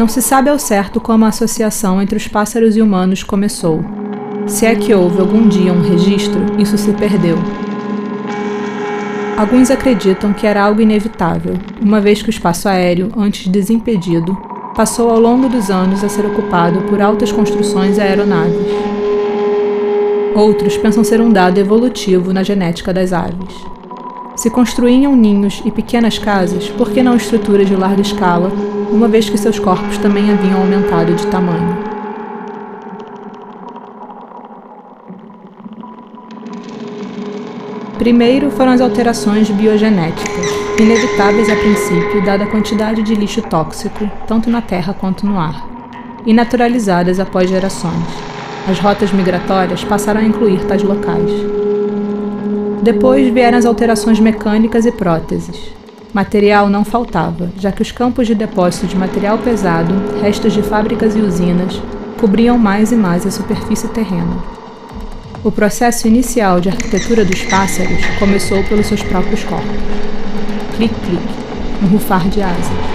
Não se sabe ao certo como a associação entre os pássaros e humanos começou. Se é que houve algum dia um registro, isso se perdeu. Alguns acreditam que era algo inevitável, uma vez que o espaço aéreo, antes desimpedido, passou ao longo dos anos a ser ocupado por altas construções e aeronaves. Outros pensam ser um dado evolutivo na genética das aves. Se construíam ninhos e pequenas casas, por que não estruturas de larga escala, uma vez que seus corpos também haviam aumentado de tamanho? Primeiro foram as alterações biogenéticas, inevitáveis a princípio, dada a quantidade de lixo tóxico, tanto na terra quanto no ar, e naturalizadas após gerações. As rotas migratórias passaram a incluir tais locais. Depois vieram as alterações mecânicas e próteses. Material não faltava, já que os campos de depósito de material pesado, restos de fábricas e usinas, cobriam mais e mais a superfície terrena. O processo inicial de arquitetura dos pássaros começou pelos seus próprios corpos. Clic-clic, um rufar de asas.